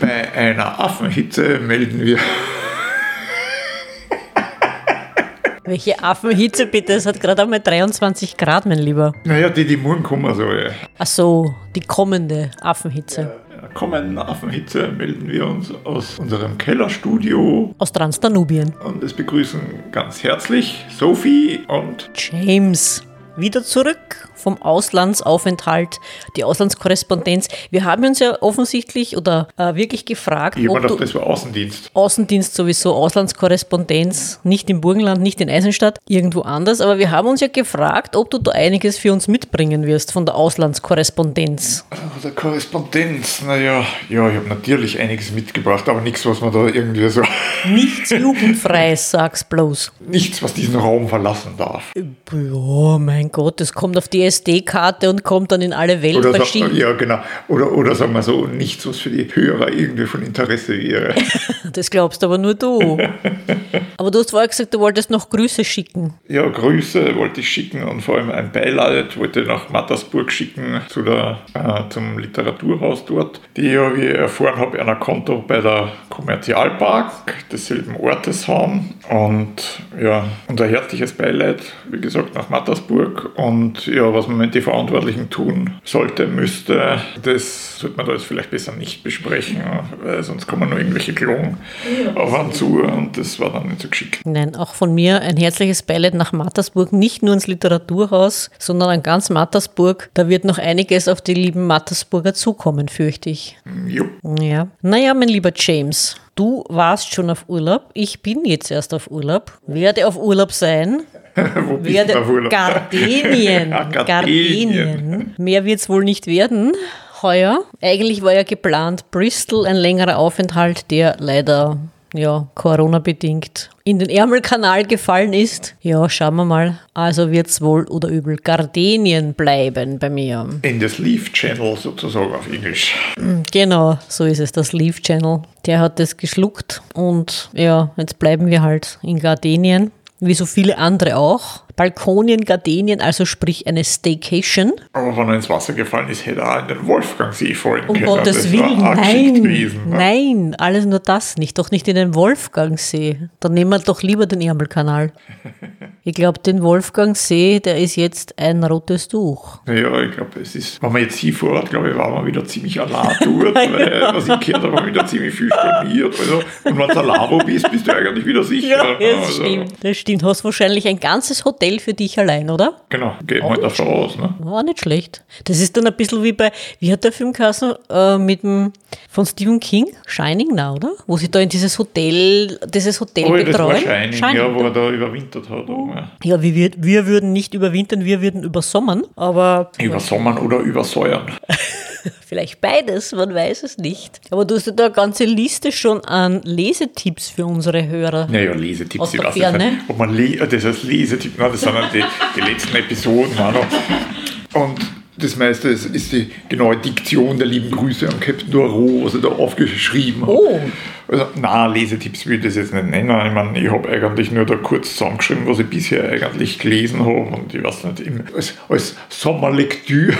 Bei einer Affenhitze melden wir. Welche Affenhitze bitte? Es hat gerade einmal 23 Grad, mein Lieber. Naja, die, die morgen kommen, so. Ja. Ach so, die kommende Affenhitze. Ja, kommenden Affenhitze melden wir uns aus unserem Kellerstudio. Aus Transdanubien. Und es begrüßen ganz herzlich Sophie und James. Wieder zurück vom Auslandsaufenthalt, die Auslandskorrespondenz. Wir haben uns ja offensichtlich oder äh, wirklich gefragt, ich gedacht, das war Außendienst. Außendienst sowieso, Auslandskorrespondenz, nicht im Burgenland, nicht in Eisenstadt, irgendwo anders. Aber wir haben uns ja gefragt, ob du da einiges für uns mitbringen wirst von der Auslandskorrespondenz. Oh, der Korrespondenz, naja, ja, ich habe natürlich einiges mitgebracht, aber nichts, was man da irgendwie so. Nichts Jugendfreies, sag's bloß. Nichts, was diesen Raum verlassen darf. Ja, mein Gott, das kommt auf die SD-Karte und kommt dann in alle Welt Oder, sagt, Schienen. ja, genau. Oder, oder sagen wir so, nichts, was für die Hörer irgendwie von Interesse wäre. Das glaubst aber nur du. aber du hast vorher gesagt, du wolltest noch Grüße schicken. Ja, Grüße wollte ich schicken und vor allem ein Beileid wollte ich nach Mattersburg schicken zu der, äh, zum Literaturhaus dort, die ja, wie ich erfahren habe, ein Konto bei der Kommerzialbank desselben Ortes haben. Und ja, unser herzliches Beileid, wie gesagt, nach Mattersburg. Und ja, was man mit den Verantwortlichen tun sollte, müsste, das sollte man da jetzt vielleicht besser nicht besprechen, weil sonst kommen nur irgendwelche Klonen auf einen zu und das war dann nicht so geschickt. Nein, auch von mir ein herzliches Beileid nach Mattersburg, nicht nur ins Literaturhaus, sondern an ganz Mattersburg. Da wird noch einiges auf die lieben Mattersburger zukommen, fürchte ich. Jo. Ja. Naja, mein lieber James, du warst schon auf Urlaub. Ich bin jetzt erst auf Urlaub. Werde auf Urlaub sein. Wo bist Werde du auf Urlaub? Gardenien. Ah, Gardenien. Gardenien. Mehr wird es wohl nicht werden. Heuer. Eigentlich war ja geplant Bristol, ein längerer Aufenthalt, der leider ja, Corona-bedingt in den Ärmelkanal gefallen ist. Ja, schauen wir mal. Also wird es wohl oder übel Gardenien bleiben bei mir. In das Leaf Channel sozusagen auf Englisch. Genau, so ist es, das Leaf Channel. Der hat das geschluckt und ja, jetzt bleiben wir halt in Gardenien, wie so viele andere auch. Balkonien, Gardenien, also sprich eine Staycation. Aber wenn er ins Wasser gefallen ist, hätte er auch in den Wolfgangsee fallen Um können. Gottes das Willen, nein, gewesen. ne? nein, alles nur das nicht, doch nicht in den Wolfgangsee. Dann nehmen wir doch lieber den Ärmelkanal. Ich glaube, den Wolfgangsee, der ist jetzt ein rotes Tuch. Ja, ich glaube, es ist, wenn man jetzt hinfährt, glaube ich, war man wieder ziemlich allein dort, weil, was ich gehört habe, war wieder ziemlich viel storniert. Also, und wenn du wo bist, bist du eigentlich wieder sicher. ne? das stimmt. Das stimmt. Hast wahrscheinlich ein ganzes Hotel für dich allein, oder? Genau, geht mal davon aus. Ne? War nicht schlecht. Das ist dann ein bisschen wie bei, wie hat der Film geheißen, äh, mit dem, von Stephen King? Shining Now, oder? Wo sie da in dieses Hotel, dieses Hotel Oh, ja, das war betreuen. Shining, ja, wo er da überwintert hat. Oh. Ja. Ja, wir, wir, wir würden nicht überwintern, wir würden übersommern, aber Übersommern oder übersäuern. vielleicht beides, man weiß es nicht. Aber du hast ja da eine ganze Liste schon an Lesetipps für unsere Hörer. Naja, Lesetipps, Aus ich weiß Ferne? nicht, ob man le das heißt Lesetipps, nein, das sind dann die, die letzten Episoden. auch noch. Und das meiste ist, ist die genaue Diktion der lieben Grüße an Captain Doro, was er da aufgeschrieben hat. Oh. Also, na, Lesetipps will ich das jetzt nicht nennen. Ich meine, ich habe eigentlich nur da kurz zusammengeschrieben, was ich bisher eigentlich gelesen habe. Und ich weiß nicht, als, als Sommerlektüre.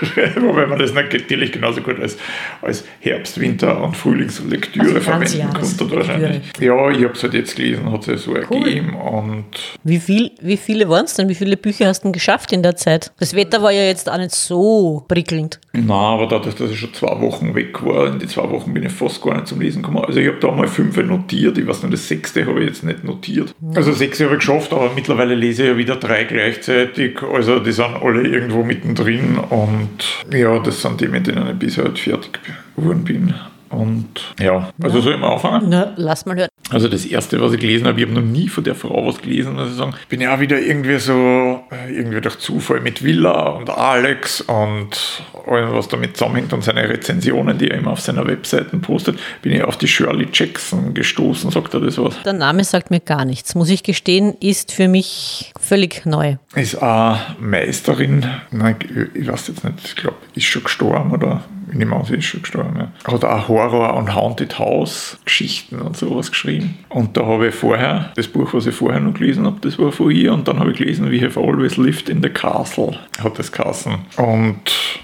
Wobei man das natürlich genauso gut als, als Herbst-, Winter- und Frühlingslektüre Also verwenden konnte. Wahrscheinlich. Ja, ich habe es halt jetzt gelesen, hat sich so ergeben. Und Wie, viel, wie viele waren es denn? Wie viele Bücher hast du denn geschafft in der Zeit? Das Wetter war ja jetzt auch nicht so prickelnd. na, aber dadurch, dass ich schon zwei Wochen weg war, in die zwei Wochen bin ich fast gar nicht zum Lesen gekommen. Also ich habe da mal fünf notiert, ich weiß nicht, das sechste habe ich jetzt nicht notiert. Also sechs habe ich geschafft, aber mittlerweile lese ich ja wieder drei gleichzeitig. Also die sind alle irgendwo mittendrin und ja, das sind die, mit denen ich bisher halt fertig geworden bin. Und ja, also soll ich mal anfangen? Na, lass mal hören. Also das erste, was ich gelesen habe, ich habe noch nie von der Frau was gelesen, muss ich sagen. Bin ja auch wieder irgendwie so, äh, irgendwie durch Zufall mit Villa und Alex und allem, was damit zusammenhängt und seine Rezensionen, die er immer auf seiner Webseiten postet, bin ich auf die Shirley Jackson gestoßen, sagt er das was? Der Name sagt mir gar nichts, muss ich gestehen, ist für mich völlig neu. Ist eine Meisterin, nein, ich weiß jetzt nicht, ich glaube, ist schon gestorben oder an, sie ist schon gestorben. Ja. Hat auch Horror- und Haunted House-Geschichten und sowas geschrieben. Und da habe ich vorher, das Buch, was ich vorher noch gelesen habe, das war von ihr. Und dann habe ich gelesen, We Have Always Lived in the Castle, hat das geheißen. Und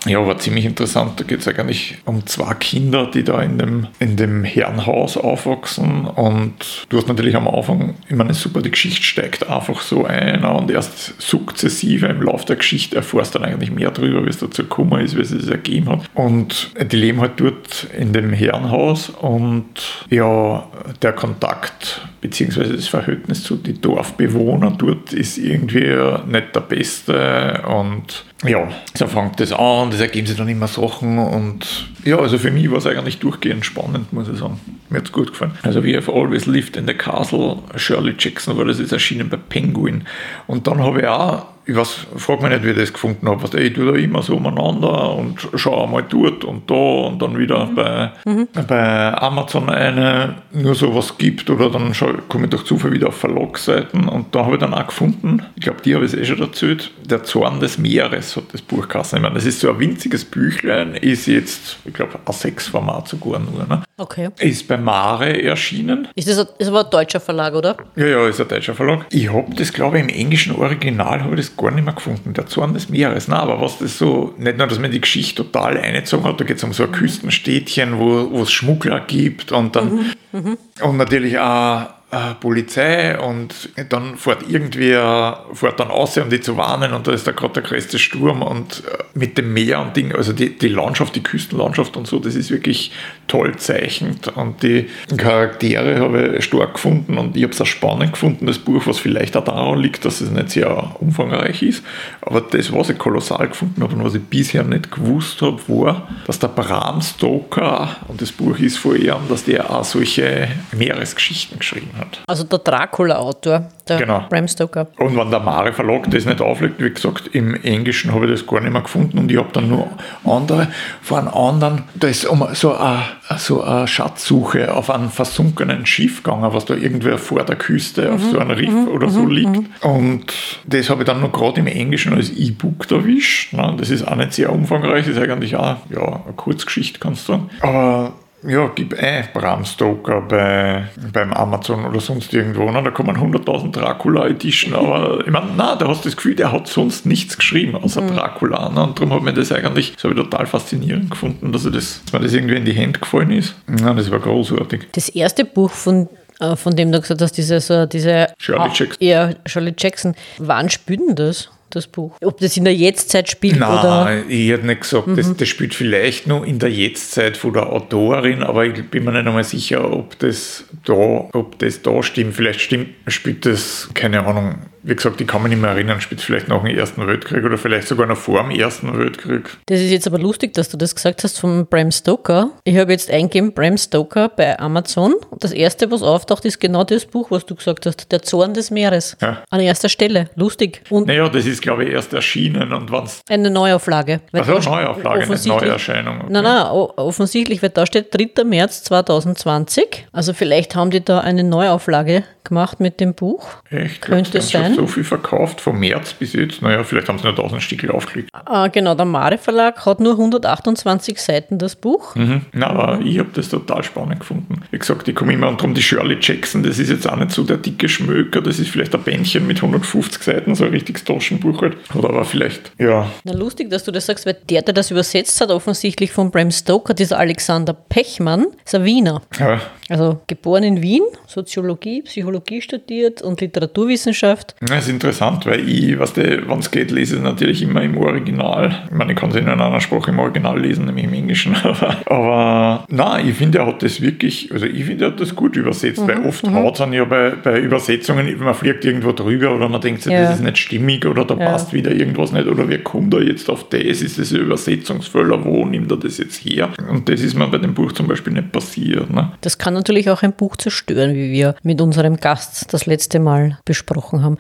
ja, war ziemlich interessant. Da geht es eigentlich um zwei Kinder, die da in dem, in dem Herrenhaus aufwachsen. Und du hast natürlich am Anfang, ich meine, super, die Geschichte steigt einfach so ein und erst sukzessive im Laufe der Geschichte erfährst du dann eigentlich mehr darüber, wie es dazu gekommen ist, wie es sich ergeben hat. Und die leben halt dort in dem Herrenhaus und ja, der Kontakt bzw. das Verhältnis zu den Dorfbewohnern dort ist irgendwie nicht der beste und ja, so fängt das an, das ergeben sich dann immer Sachen und ja, also für mich war es eigentlich durchgehend spannend, muss ich sagen. Mir hat es gut gefallen. Also We Have Always Lived in the Castle, Shirley Jackson war das ist erschienen bei Penguin. Und dann habe ich auch ich weiß, frag mich nicht, wie ich das gefunden habe. Ich tue da immer so umeinander und schaue mal dort und da und dann wieder mhm. Bei, mhm. bei Amazon eine, nur so was gibt oder dann komme ich durch Zufall wieder auf Verlagsseiten und da habe ich dann auch gefunden, ich glaube, die habe ich es eh schon erzählt, Der Zorn des Meeres hat das Buch geheißen. Ich meine, das ist so ein winziges Büchlein, ist jetzt, ich glaube, A6-Format sogar nur. Ne? Okay. Ist bei Mare erschienen. Ist das ein, ist aber ein deutscher Verlag, oder? Ja, ja, ist ein deutscher Verlag. Ich habe das, glaube ich, im englischen Original habe ich das gar nicht mehr gefunden. Der Zorn des Meeres. Na, aber was das so, nicht nur, dass man die Geschichte total eingezogen hat, da geht es um so ein Küstenstädtchen, wo es Schmuggler gibt und dann mhm. Mhm. und natürlich auch äh, Polizei und dann fährt irgendwer, fährt dann aus, um die zu warnen und da ist da gerade der größte Sturm und äh, mit dem Meer und Ding, also die, die Landschaft, die Küstenlandschaft und so, das ist wirklich toll zeichnet und die Charaktere habe ich stark gefunden und ich habe es auch spannend gefunden, das Buch, was vielleicht auch daran liegt, dass es nicht sehr umfangreich ist, aber das, was ich kolossal gefunden habe und was ich bisher nicht gewusst habe, war, dass der Bram Stoker, und das Buch ist von ihm, dass der auch solche Meeresgeschichten geschrieben hat. Also der Dracula-Autor, der genau. Bram Stoker. Und wenn der Mare Verlag das nicht auflegt, wie gesagt, im Englischen habe ich das gar nicht mehr gefunden und ich habe dann nur andere, von einem anderen, da ist um so eine, so eine Schatzsuche auf einem versunkenen Schiff gegangen, was da irgendwer vor der Küste mhm. auf so einem Riff mhm. oder so mhm. liegt. Mhm. Und das habe ich dann noch gerade im Englischen als E-Book erwischt. Ne? Das ist auch nicht sehr umfangreich, ist eigentlich auch ja, eine Kurzgeschichte, kannst du sagen. Aber ja, gib ein Bram Stoker bei, beim Amazon oder sonst irgendwo. Ne? Da kommen 100.000 Dracula Edition, aber ich meine, na, da hast du das Gefühl, der hat sonst nichts geschrieben außer mhm. Dracula. Ne? Und darum hat mir das eigentlich, ich total faszinierend gefunden, dass, das, dass mir das irgendwie in die Hände gefallen ist. Ja, das war großartig. Das erste Buch von äh, von dem du gesagt hast, diese, so, diese Shirley Jackson. Ja, Shirley Jackson. Wann spielt denn das? Das Buch. Ob das in der Jetztzeit spielt Nein, oder. Ich hätte nicht gesagt, mhm. das, das, spielt vielleicht nur in der Jetztzeit von der Autorin, aber ich bin mir nicht einmal sicher, ob das da, ob das da stimmt. Vielleicht stimmt, spielt das, keine Ahnung, wie gesagt, ich kann mich nicht mehr erinnern, spielt vielleicht nach dem Ersten Weltkrieg oder vielleicht sogar noch vor dem Ersten Weltkrieg. Das ist jetzt aber lustig, dass du das gesagt hast von Bram Stoker. Ich habe jetzt eingegeben Bram Stoker bei Amazon und das erste, was auftaucht, ist genau das Buch, was du gesagt hast, Der Zorn des Meeres. Ja. An erster Stelle. Lustig. Und naja, das ist, glaube ich, erst erschienen und wann's. Eine Neuauflage. Also eine Neuauflage, eine Neuerscheinung. Okay. Nein, nein, offensichtlich, weil da steht 3. März 2020. Also vielleicht haben die da eine Neuauflage gemacht mit dem Buch. Echt? Könnte es sein. so viel verkauft, vom März bis jetzt. Naja, vielleicht haben sie nur 1000 Stücke aufgelegt. Ah, genau, der Mare Verlag hat nur 128 Seiten, das Buch. Mhm. Na, aber ich habe das total spannend gefunden. Wie gesagt, ich komme immer drum die Shirley Jackson, das ist jetzt auch nicht so der dicke Schmöker, das ist vielleicht ein Bändchen mit 150 Seiten, so ein richtiges Taschenbuch halt. Oder aber vielleicht, ja. Na, lustig, dass du das sagst, weil der, der das übersetzt hat, offensichtlich von Bram Stoker, dieser Alexander Pechmann, ist ein Wiener. Ja. Also geboren in Wien, Soziologie, Psychologie studiert und Literaturwissenschaft. Das ist interessant, weil ich, was wenn es geht, lese ich natürlich immer im Original. Ich meine, ich kann es in einer anderen Sprache im Original lesen, nämlich im Englischen. Aber, aber nein, ich finde, er hat das wirklich, also ich finde, er hat das gut übersetzt, mhm. weil oft mhm. haut es dann ja bei, bei Übersetzungen, man fliegt irgendwo drüber oder man denkt sich, ja. das ist nicht stimmig oder da ja. passt wieder irgendwas nicht oder wer kommt da jetzt auf das? Ist das ein Übersetzungsfehler? Wo nimmt er das jetzt her? Und das ist mir bei dem Buch zum Beispiel nicht passiert. Ne? Das kann natürlich auch ein Buch zerstören, wie wir mit unserem Gast das letzte Mal besprochen haben.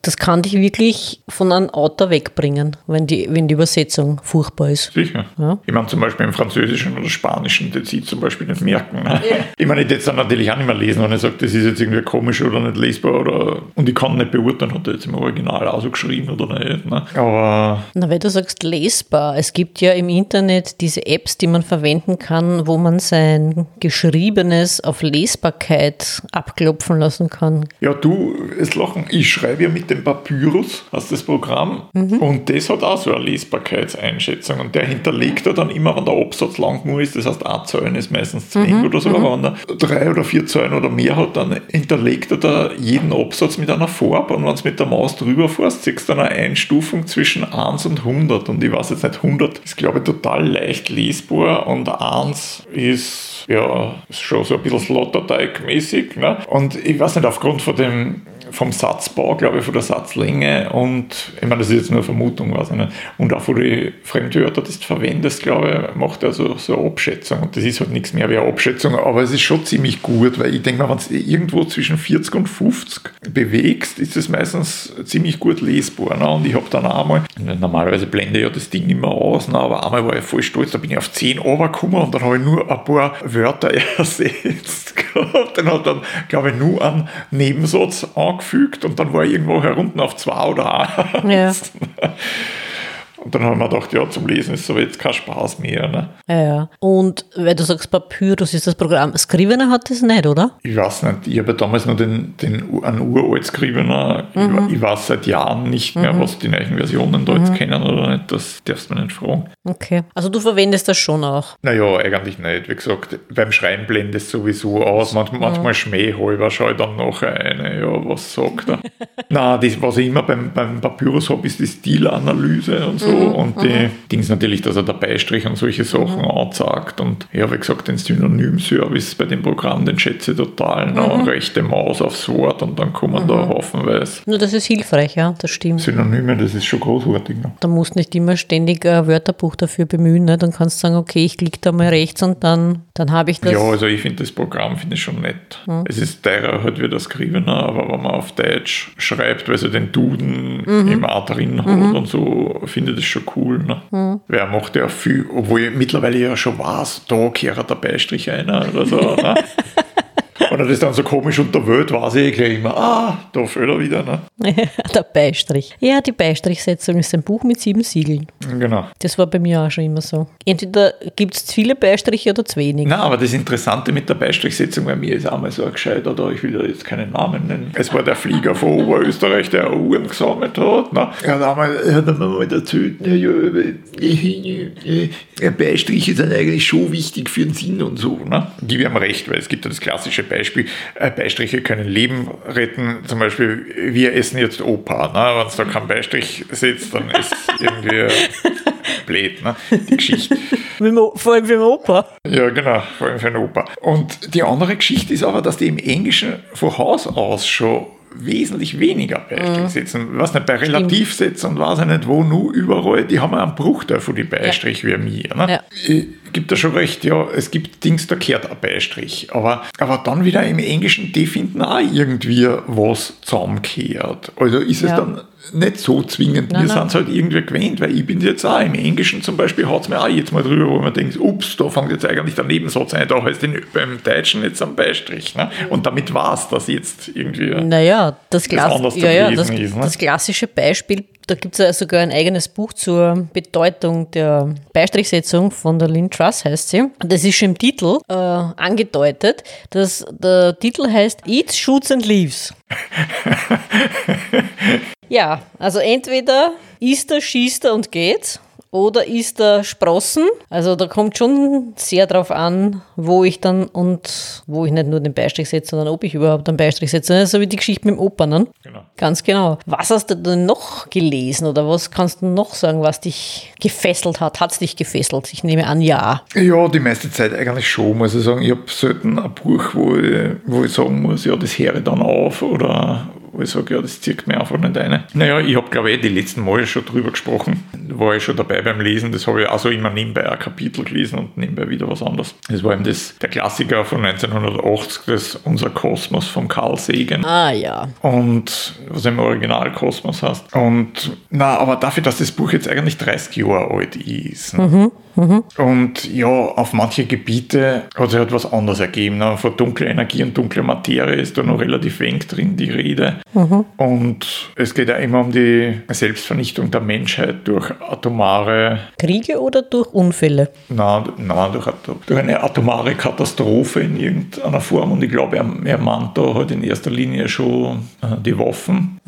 das kann dich wirklich von einem Autor wegbringen, wenn die, wenn die Übersetzung furchtbar ist. Sicher. Ja. Ich meine, zum Beispiel im Französischen oder Spanischen, das sie zum Beispiel nicht merken. Ne? Ja. Ich meine, ich jetzt dann natürlich auch nicht mehr lesen, wenn ich sage, das ist jetzt irgendwie komisch oder nicht lesbar oder und ich kann nicht beurteilen, hat er jetzt im Original auch so geschrieben oder nicht. Ne? Aber. Na, weil du sagst lesbar, es gibt ja im Internet diese Apps, die man verwenden kann, wo man sein Geschriebenes auf Lesbarkeit abklopfen lassen kann. Ja, du, es lachen, ich schreibe ja mit dem Papyrus, hast das Programm, mhm. und das hat auch so eine Lesbarkeitseinschätzung und der hinterlegt er dann immer, wenn der Absatz lang genug ist, das heißt, ein Zahlen ist meistens zu mhm. oder so, mhm. aber wenn er drei oder vier Zahlen oder mehr hat, dann hinterlegt er da jeden Absatz mit einer Farbe und wenn du mit der Maus drüber fährst, siehst du eine Einstufung zwischen 1 und 100 und ich weiß jetzt nicht, 100 ist glaube ich total leicht lesbar und 1 ist ja schon so ein bisschen Slotterteig-mäßig. Ne? Und ich weiß nicht, aufgrund von dem vom Satzbau, glaube ich, von der Satzlänge und, ich meine, das ist jetzt nur Vermutung, weiß ich nicht, und auch von den Fremdwörtern, die du verwendest, glaube ich, macht er so, so eine Abschätzung. Und das ist halt nichts mehr wie eine Abschätzung, aber es ist schon ziemlich gut, weil ich denke mal, wenn du irgendwo zwischen 40 und 50 bewegst, ist es meistens ziemlich gut lesbar. Ne? Und ich habe dann einmal, normalerweise blende ich ja das Ding immer aus, ne? aber einmal war ich voll stolz, da bin ich auf 10 runtergekommen und dann habe ich nur ein paar Wörter ersetzt gehabt. Dann hat dann, glaube ich, nur einen Nebensatz angefangen angefügt und dann war ich irgendwo herunten auf zwei oder eins. Ja. Und dann haben wir gedacht, ja, zum Lesen ist aber jetzt kein Spaß mehr. Ne? Ja, ja. Und weil du sagst, Papyrus ist das Programm. Scrivener hat das nicht, oder? Ich weiß nicht. Ich habe damals noch den, den, einen uralt Scrivener. Mhm. Ich, ich, weiß seit Jahren nicht mehr, mhm. was die neuen Versionen da jetzt mhm. kennen oder nicht. Das darfst du mir nicht fragen. Okay. Also du verwendest das schon auch? Naja, eigentlich nicht. Wie gesagt, beim Schreiben blendet es sowieso aus. Manchmal, manchmal schmähhalber schaue ich dann noch eine, ja, was sagt er. Nein, das, was ich immer beim, beim Papyrus habe, ist die Stilanalyse und so so. Mhm, und die mhm. Dings natürlich, dass er der Beistrich und solche Sachen mhm. anzeigt. Und ja, wie gesagt, den Synonym-Service bei dem Programm, den schätze ich total. Ne? Mhm. Rechte Maus aufs Wort und dann kommen mhm. da haufenweise. Nur das ist hilfreich, ja, das stimmt. Synonyme, das ist schon großartig. Ne? Da musst nicht immer ständig ein Wörterbuch dafür bemühen. Ne? Dann kannst du sagen, okay, ich klicke da mal rechts und dann, dann habe ich das. Ja, also ich finde das Programm finde ich schon nett. Mhm. Es ist teurer halt wie das Skrivener, aber wenn man auf Deutsch schreibt, weil sie den Duden mhm. immer auch drin hat und so, finde das schon cool. Ne? Mhm. Wer macht ja viel, obwohl ich mittlerweile ja schon weiß, da kehrt der Beistrich einer oder so. ne? Wenn er das dann so komisch unter Welt weiß ich gleich immer, ah, da fällt er wieder. Ne? der Beistrich. Ja, die Beistrichsetzung ist ein Buch mit sieben Siegeln. Genau. Das war bei mir auch schon immer so. Entweder gibt es viele Beistriche oder zu wenig. Nein, aber das Interessante mit der Beistrichsetzung bei mir ist einmal so ein gescheiter, da ich will ja jetzt keinen Namen nennen. Es war der Flieger von Oberösterreich, der Uhren gesammelt hat. Ne? Er hat einmal, hat einmal mal erzählt, ja, ja, Beistriche sind eigentlich schon wichtig für den Sinn und so. Ne? Die haben recht, weil es gibt ja das klassische Beispiel Beispiel, äh, Beistriche können Leben retten. Zum Beispiel, wir essen jetzt Opa. Ne? Wenn es da kein Beistrich sitzt, dann ist irgendwie blöd, ne? die Geschichte. vor allem für den Opa. Ja, genau, vor allem für den Opa. Und die andere Geschichte ist aber, dass die im Englischen von Haus aus schon wesentlich weniger Beistrichsätzen. Mhm. Was nicht, bei Relativsätzen und weiß ich nicht wo, nur überall, die haben einen Bruchteil von den Beistrich ja. wie mir. Ne? Ja. Gibt da schon recht, ja, es gibt Dings, da kehrt ein Beistrich. Aber, aber dann wieder im Englischen, die finden auch irgendwie was zusammengehört. Also ist ja. es dann nicht so zwingend. Nein, Wir sind es halt irgendwie gewöhnt, weil ich bin jetzt auch im Englischen zum Beispiel, hat es mir auch jetzt mal drüber, wo man denkt, ups, da fängt jetzt eigentlich der Nebensatz ein, da heißt den beim Deutschen jetzt am Beistrich. Ne? Und damit war es das jetzt irgendwie. Naja, das, Klass das, ja, ja, das, ist, ne? das klassische Beispiel da gibt es ja sogar ein eigenes Buch zur Bedeutung der Beistrichsetzung von der Lynn Truss, heißt sie. Das ist schon im Titel äh, angedeutet. Dass der Titel heißt Eats, Shoots and Leaves. ja, also entweder isst er, schießt er und geht oder ist er Sprossen? Also da kommt schon sehr drauf an, wo ich dann und wo ich nicht nur den Beistrich setze, sondern ob ich überhaupt einen Beistrich setze. So wie die Geschichte mit dem Opern. Ne? Genau. Ganz genau. Was hast du denn noch gelesen oder was kannst du noch sagen, was dich gefesselt hat? Hat es dich gefesselt? Ich nehme an, ja. Ja, die meiste Zeit eigentlich schon, muss ich sagen. Ich habe selten ein Buch, wo ich, wo ich sagen muss, ja, das höre ich dann auf oder wo ich sage, ja, das zieht mir einfach nicht eine. Naja, ich habe, glaube ich, die letzten Mal schon drüber gesprochen. War ich schon dabei beim Lesen. Das habe ich also immer nebenbei ein Kapitel gelesen und nebenbei wieder was anderes. Das war eben das, der Klassiker von 1980, das Unser Kosmos von Carl Sagan. Ah, ja. Und was im Original Kosmos heißt. Und na, aber dafür, dass das Buch jetzt eigentlich 30 Jahre alt ist. Ne? Und ja, auf manche Gebiete hat sich halt was anderes ergeben. Ne? Von dunkler Energie und dunkler Materie ist da noch relativ wenig drin die Rede. Und es geht ja immer um die Selbstvernichtung der Menschheit durch atomare, Kriege oder durch Unfälle? na, na durch, durch eine atomare Katastrophe in irgendeiner Form. Und ich glaube, er, er meint da halt in erster Linie schon äh, die Waffen.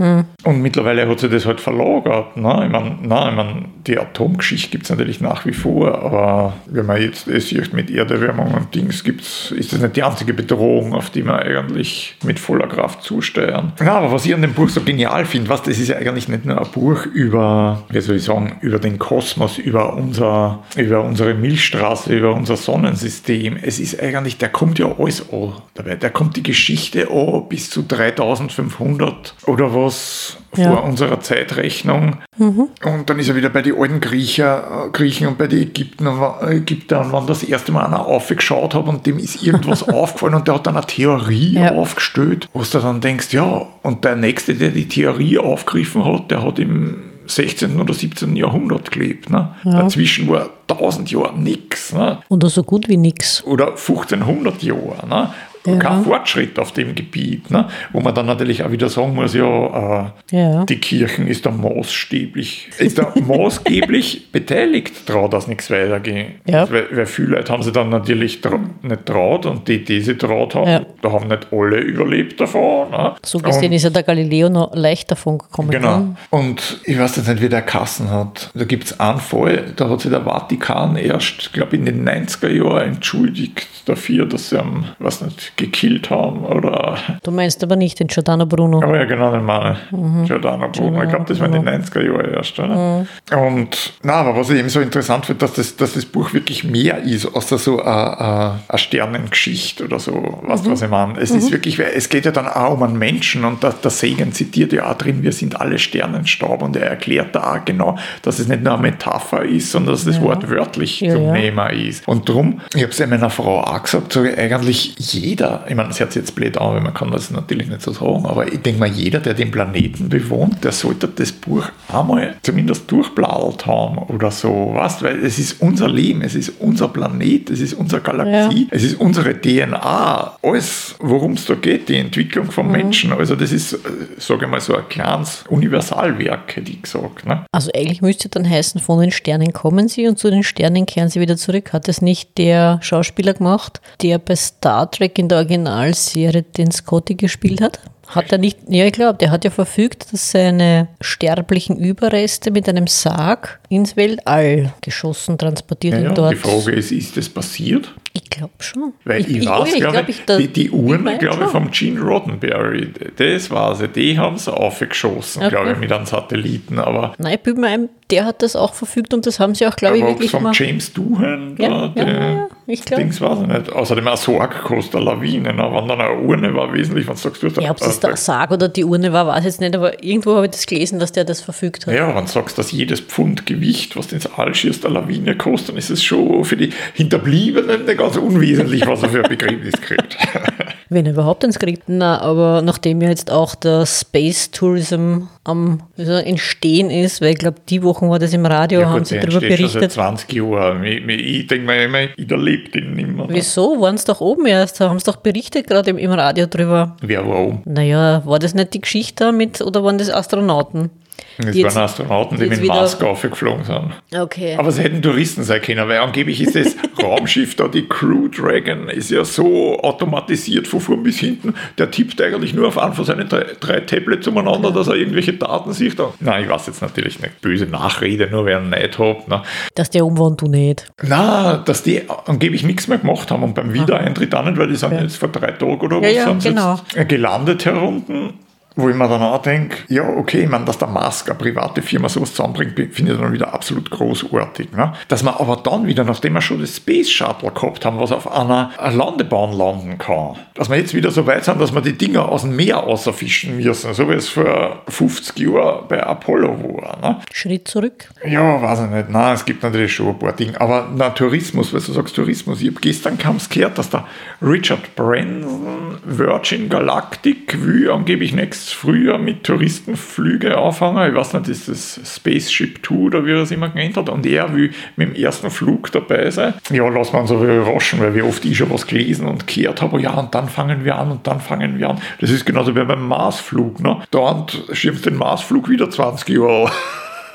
Und mittlerweile hat sich das halt verlagert. Ne? Ich meine, ich mein, die Atomgeschichte gibt es natürlich nach wie vor, aber wenn man jetzt sieht mit Erderwärmung und Dings, gibt's, ist das nicht die einzige Bedrohung, auf die wir eigentlich mit voller Kraft zusteuern. Ja, aber was ich an dem Buch so genial finde, was, das ist ja eigentlich nicht nur ein Buch über, wie soll ich sagen, über den Kosmos, über, unser, über unsere Milchstraße, über unser Sonnensystem. Es ist eigentlich, der kommt ja alles an dabei. Der kommt die Geschichte an bis zu 3500 oder was Ja. vor unserer Zeitrechnung. Und dann ist er wieder bei den alten Griecher, äh, Griechen und bei den Ägypten, und wa- Ägyptern, wann das erste Mal einer aufgeschaut hat und dem ist irgendwas aufgefallen und der hat dann eine Theorie Ja. aufgestellt, wo du dann denkst, ja, und der Nächste, der die Theorie aufgegriffen hat, der hat im 16. oder 17. Jahrhundert gelebt. Ne? Dazwischen war 1000 Jahre nichts. Ne? Oder so gut wie nix. oder 1500 Jahre. Ne? Ja. Kein Fortschritt auf dem Gebiet. Ne? Wo man dann natürlich auch wieder sagen muss, ja, äh, Ja. die Kirchen ist da maßstäblich, ist da maßgeblich beteiligt daran, dass nichts weitergeht. Ja. Weil, weil viele Leute haben sie dann natürlich tra nicht traut und die, die sie traut haben, da haben nicht alle überlebt davon. Ne? So gesehen Und- ist ja der Galileo noch leicht davon gekommen. Genau. ne? Und ich weiß jetzt nicht, wie der Kassen hat. Da gibt es einen Fall, da hat sich der Vatikan erst, glaube in den 90er Jahren entschuldigt dafür, dass sie ihn, weiß nicht, gekillt haben oder. Du meinst aber nicht den Giordano Bruno. Aber ja, genau, den meine Mhm. Giordano Bruno. Ich glaube, das war in den 90er Jahren erst. Oder? Mhm. Und na, aber was ich eben so interessant finde, dass das, dass das Buch wirklich mehr ist, außer so eine, eine Sternengeschichte oder so. Weißt Mhm. du, was ich meine? Es ist wirklich, weil es geht ja dann auch um einen Menschen und der, der Segen zitiert ja auch drin, wir sind alle Sternenstaub und er erklärt da auch genau, dass es nicht nur eine Metapher ist, sondern dass das Wort wörtlich Ja, zum ja. Nehmen ist. Und drum, ich habe es ja meiner Frau auch gesagt, so eigentlich jeder, ich meine, das hört sich jetzt blöd an, weil man kann das natürlich nicht so sagen, aber ich denke mal, jeder, der den Planeten bewohnt, der sollte das Buch einmal zumindest durchbladelt haben oder so, weißt, weil es ist unser Leben, es ist unser Planet, es ist unsere Galaxie, es ist unsere DNA, alles, worum es da geht, die Entwicklung vom Menschen, also das ist, äh, sage ich mal, so ein kleines Universalwerk, hätte ich gesagt. Ne? Also eigentlich müsste dann heißen, von den Sternen kommen sie und zu den Sternen kehren sie wieder zurück. Hat es nicht der Schauspieler gemacht, der bei Star Trek in der Originalserie den Scotty gespielt hat? Hat er nicht, ja, ich glaube, der hat ja verfügt, dass seine sterblichen Überreste mit einem Sarg ins Weltall geschossen, transportiert Ja, ja, und dort. die Frage ist, ist das passiert? Ich glaube schon. Weil ich, oh weiß, glaube glaub, ich, die, die Uhren, mein glaube ich, vom Gene Roddenberry, das war sie, die haben sie aufgeschossen, Okay. glaube ich, mit einem Satelliten, aber Nein, ich bin mir ein, der hat das auch verfügt und das haben sie auch, glaube ich, wirklich vom gemacht. James Doohan, Ja, ja, ja, ich glaub. Dings weiß ich nicht. Außerdem auch Sorg kostet eine Lawine, ne? wenn dann eine Urne war, wesentlich, wenn du sagst, du hast Ja, ob das äh, der Sarg oder die Urne war, weiß ich jetzt nicht, aber irgendwo habe ich das gelesen, dass der das verfügt hat. ja, wenn du sagst, dass jedes Pfund Gewicht, was du ins All schießt, eine Lawine kostet, dann ist es schon für die Hinterbliebenen nicht ganz unwesentlich, was er für ein Begräbnis kriegt. Wenn er überhaupt eins kriegt. Na, aber nachdem ja jetzt auch der Space Tourism am sagen, Entstehen ist, weil ich glaube, die Wochen war das im Radio, haben sie der darüber entsteht schon seit berichtet. 20 Jahren. Ich, ich denke mir immer, ich erlebe den nicht mehr. Wieso? Waren es doch oben erst? Haben sie doch berichtet gerade im, im Radio drüber. Wer war oben? Naja, war das nicht die Geschichte da mit, oder waren das Astronauten? Das Jetzt- waren Astronauten, die mit Mars aufgeflogen sind. Okay. Aber sie hätten Touristen sein können, weil angeblich ist das Raumschiff da, die Crew Dragon, ist ja so automatisiert von vorn bis hinten. Der tippt eigentlich nur auf einen von seinen drei, drei Tablets umeinander, dass er irgendwelche Daten sieht. Nein, ich weiß jetzt natürlich nicht. Böse Nachrede, nur wer einen Neid hat. Ne? Dass der und du nicht. Na, dass die angeblich nichts mehr gemacht haben und beim Wiedereintritt auch nicht, weil die sind jetzt vor drei Tagen oder Ja, was ja, sind sie genau. jetzt gelandet herunten. Wo ich mir dann auch denke, ja, okay, ich meine, dass der Musk, eine private Firma, sowas zusammenbringt, finde ich dann wieder absolut großartig. Ne? Dass man aber dann wieder, nachdem wir schon das Space Shuttle gehabt haben, was auf einer Landebahn landen kann, dass wir jetzt wieder so weit sind, dass wir die Dinger aus dem Meer außerfischen müssen, so wie es vor 50 Jahren bei Apollo war. Ne? Schritt zurück. Ja, weiß ich nicht. Nein, es gibt natürlich schon ein paar Dinge. Aber na, Tourismus, weil du sagst Tourismus. Ich habe gestern kam es gehört, dass der Richard Branson Virgin Galactic will angeblich nächstes Frühjahr mit Touristenflüge anfangen. Ich weiß nicht, ist das Spaceship 2 oder wie er es immer genannt hat. Und er will mit dem ersten Flug dabei sein. Ja, lass man aber überraschen, weil wir oft ich schon was gelesen und gehört habe. Ja, und dann fangen wir an und dann fangen wir an. Das ist genauso wie beim Marsflug. Ne? Da schimpft den Marsflug wieder 20 Jahre.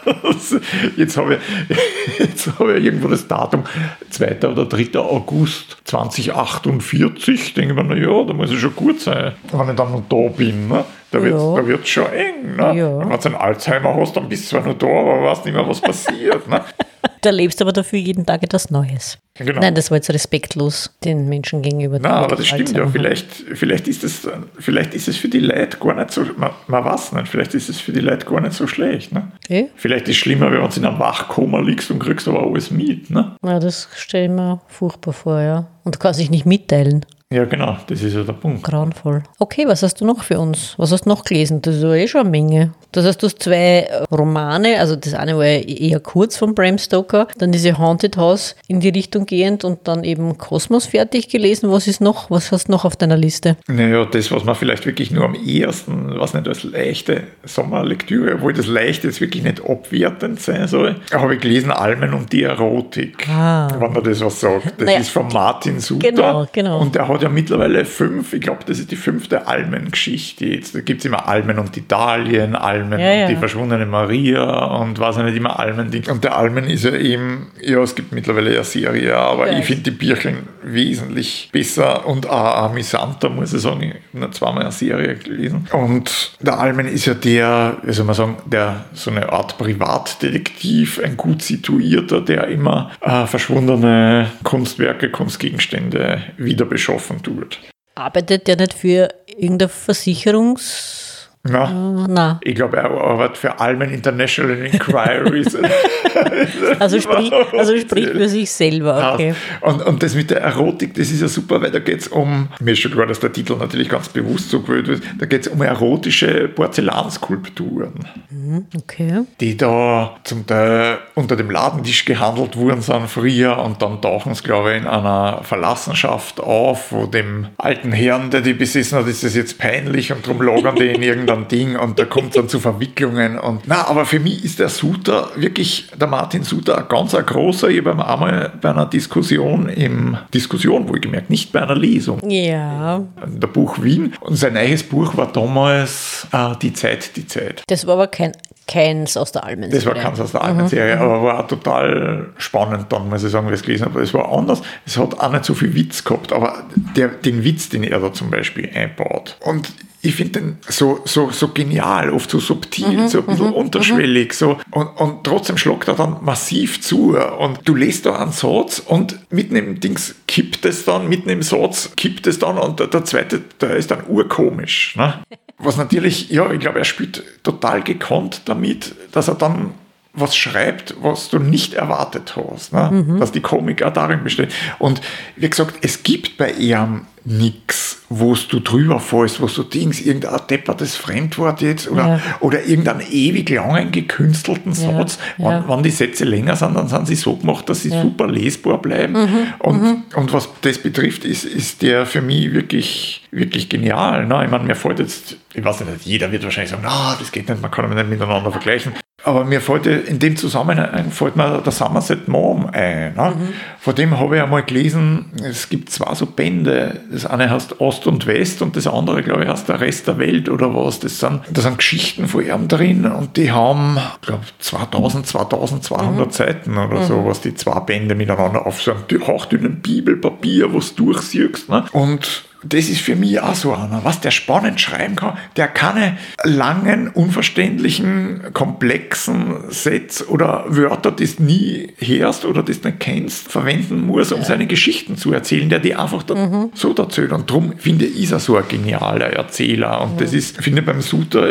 Jetzt habe ich, jetzt habe ich irgendwo das Datum 2. oder 3. August 2048. Denke ich mir, na ja, da muss es schon gut sein, wenn ich dann noch da bin. Ne? Da wird es ja. schon eng. Ne? Ja. Wenn du einen Alzheimer hast, dann bist du zwar noch da, aber weißt nicht mehr, was passiert. Ne? Du erlebst aber dafür jeden Tag etwas Neues. Genau. Nein, das war jetzt respektlos den Menschen gegenüber. Nein, aber das stimmt ja. Vielleicht, vielleicht, ist es, vielleicht ist es für die Leute gar nicht so, man, man weiß nicht, vielleicht ist es für die Leute gar nicht so schlecht. Ne? Eh? Vielleicht ist es schlimmer, wenn du in einem Wachkoma liegst und kriegst aber alles mit. Ne? Ja, das stelle ich mir furchtbar vor, ja. Und kann sich nicht mitteilen. Ja, genau, das ist ja der Punkt. Grauenvoll. Okay, was hast du noch für uns? Was hast du noch gelesen? Das ist ja eh schon eine Menge. Das heißt, du hast zwei Romane, also das eine war eher kurz von Bram Stoker, dann diese Haunted House in die Richtung gehend und dann eben Kosmos fertig gelesen. Was ist noch? Was hast du noch auf deiner Liste? Naja, das, was man vielleicht wirklich nur am ehesten, was nicht als leichte Sommerlektüre, obwohl das Leichte jetzt wirklich nicht abwertend sein soll, habe ich gelesen Almen und die Erotik. Ah. Wenn man das was sagt. Das naja, ist von Martin Suter. Genau, genau. Und der hat hat ja mittlerweile fünf, ich glaube, das ist die fünfte Almen-Geschichte. Jetzt gibt es immer Almen und Italien, Almen ja, und ja. die verschwundene Maria und was nicht immer Almen-Ding. Und der Almen ist ja eben, ja, es gibt mittlerweile eine Serie, aber ja. ich finde die Bierchen wesentlich besser und auch amüsanter, muss ich sagen. Ich habe zweimal eine Serie gelesen. Und der Almen ist ja der, wie soll man sagen, der so eine Art Privatdetektiv, ein gut situierter, der immer äh, verschwundene Kunstwerke, Kunstgegenstände wieder beschafft kaufen tut. Arbeitet der nicht für irgendeine Versicherungs- na, uh, na. Ich glaube, er arbeitet für Almen International Inquiries. also, sprich, also spricht für sich selber, okay. Und, und das mit der Erotik, das ist ja super, weil da geht es um, mir ist schon klar, dass der Titel natürlich ganz bewusst so gewählt wird, da geht es um erotische Porzellanskulpturen. Mhm, okay. Die da zum Teil unter dem Ladentisch gehandelt wurden sind früher und dann tauchen es, glaube ich, in einer Verlassenschaft auf, wo dem alten Herrn, der die besessen hat, ist das jetzt peinlich und darum lagern die in irgendeiner dann Ding und da kommt dann zu Verwicklungen. Und na, aber für mich ist der Suter wirklich, der Martin Suter, ein ganz ein großer. Ich habe einmal bei einer Diskussion im Diskussion, wo ich gemerkt, nicht bei einer Lesung. Ja. Der Buch Wien. Und sein neues Buch war damals äh, Die Zeit, die Zeit. Das war aber kein keins aus der Almen-Serie. Das war keins aus der Almen-Serie, mhm. aber war auch total spannend dann, muss ich sagen, wie ich es gelesen habe. Es war anders. Es hat auch nicht so viel Witz gehabt, aber der, den Witz, den er da zum Beispiel einbaut. Und ich finde den so, so, so genial, oft so subtil, mhm, so ein bisschen mhm, unterschwellig. So. Und, und trotzdem schlagt er dann massiv zu. Und du lest da einen Satz und mitten im Dings kippt es dann, mitten im Satz kippt es dann und der, der zweite, der ist dann urkomisch. Ne? Was natürlich, ja, ich glaube, er spielt total gekonnt damit, dass er dann was schreibt, was du nicht erwartet hast. Ne? Mhm. Dass die Komik auch darin besteht. Und wie gesagt, es gibt bei ihm nichts, wo du drüber fällst, wo du denkst, irgendein deppertes Fremdwort jetzt oder, ja. oder irgendeinen ewig langen gekünstelten Satz. Ja. Wenn, wenn, die Sätze länger sind, dann sind sie so gemacht, dass sie super lesbar bleiben. Mhm. Und, mhm. und was das betrifft, ist, ist der für mich wirklich, wirklich genial. Ne? Ich meine, mir fällt jetzt, ich weiß nicht, jeder wird wahrscheinlich sagen, na, das geht nicht, man kann nicht miteinander vergleichen. Aber mir fällt in dem Zusammenhang fällt mir der Somerset Maugham ein. Ne? Mhm. Von dem habe ich einmal gelesen, es gibt zwei so Bände. Das eine heißt Ost und West und das andere, glaube ich, heißt der Rest der Welt oder was. Das sind, da sind Geschichten von ihm drin und die haben, ich glaube, 2000, 2200 mhm. Seiten oder mhm. so, was die zwei Bände miteinander auf so einem hauchdünnen Bibelpapier, was du durchsiehst. Ne? Und das ist für mich auch so einer, was der spannend schreiben kann, der keine langen, unverständlichen, komplexen Sätze oder Wörter, die du nie hörst oder das nicht kennst, verwenden muss, um seine Geschichten zu erzählen, der die einfach mhm. so erzählt. Und darum finde ich, ist er so ein genialer Erzähler. Und mhm. das ist, finde ich, beim Suter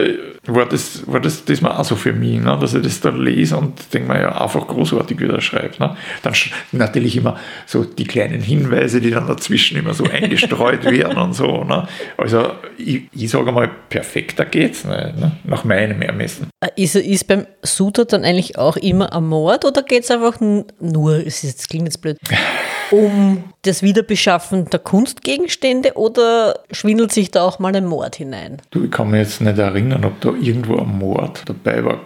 war das, war das, das war auch so für mich, ne? dass ich das da lese und denke mir ja einfach großartig, wie er schreibt. Ne? Dann natürlich immer so die kleinen Hinweise, die dann dazwischen immer so eingestreut werden und so. Ne? Also ich, ich sage mal, perfekter geht's nicht, ne? nach meinem Ermessen. Äh, ist, ist beim Suter dann eigentlich auch immer ein Mord oder geht es einfach nur, es ist, klingt jetzt blöd, um das Wiederbeschaffen der Kunstgegenstände oder schwindelt sich da auch mal ein Mord hinein? Du, ich kann mich jetzt nicht erinnern, ob da irgendwo ein Mord dabei war.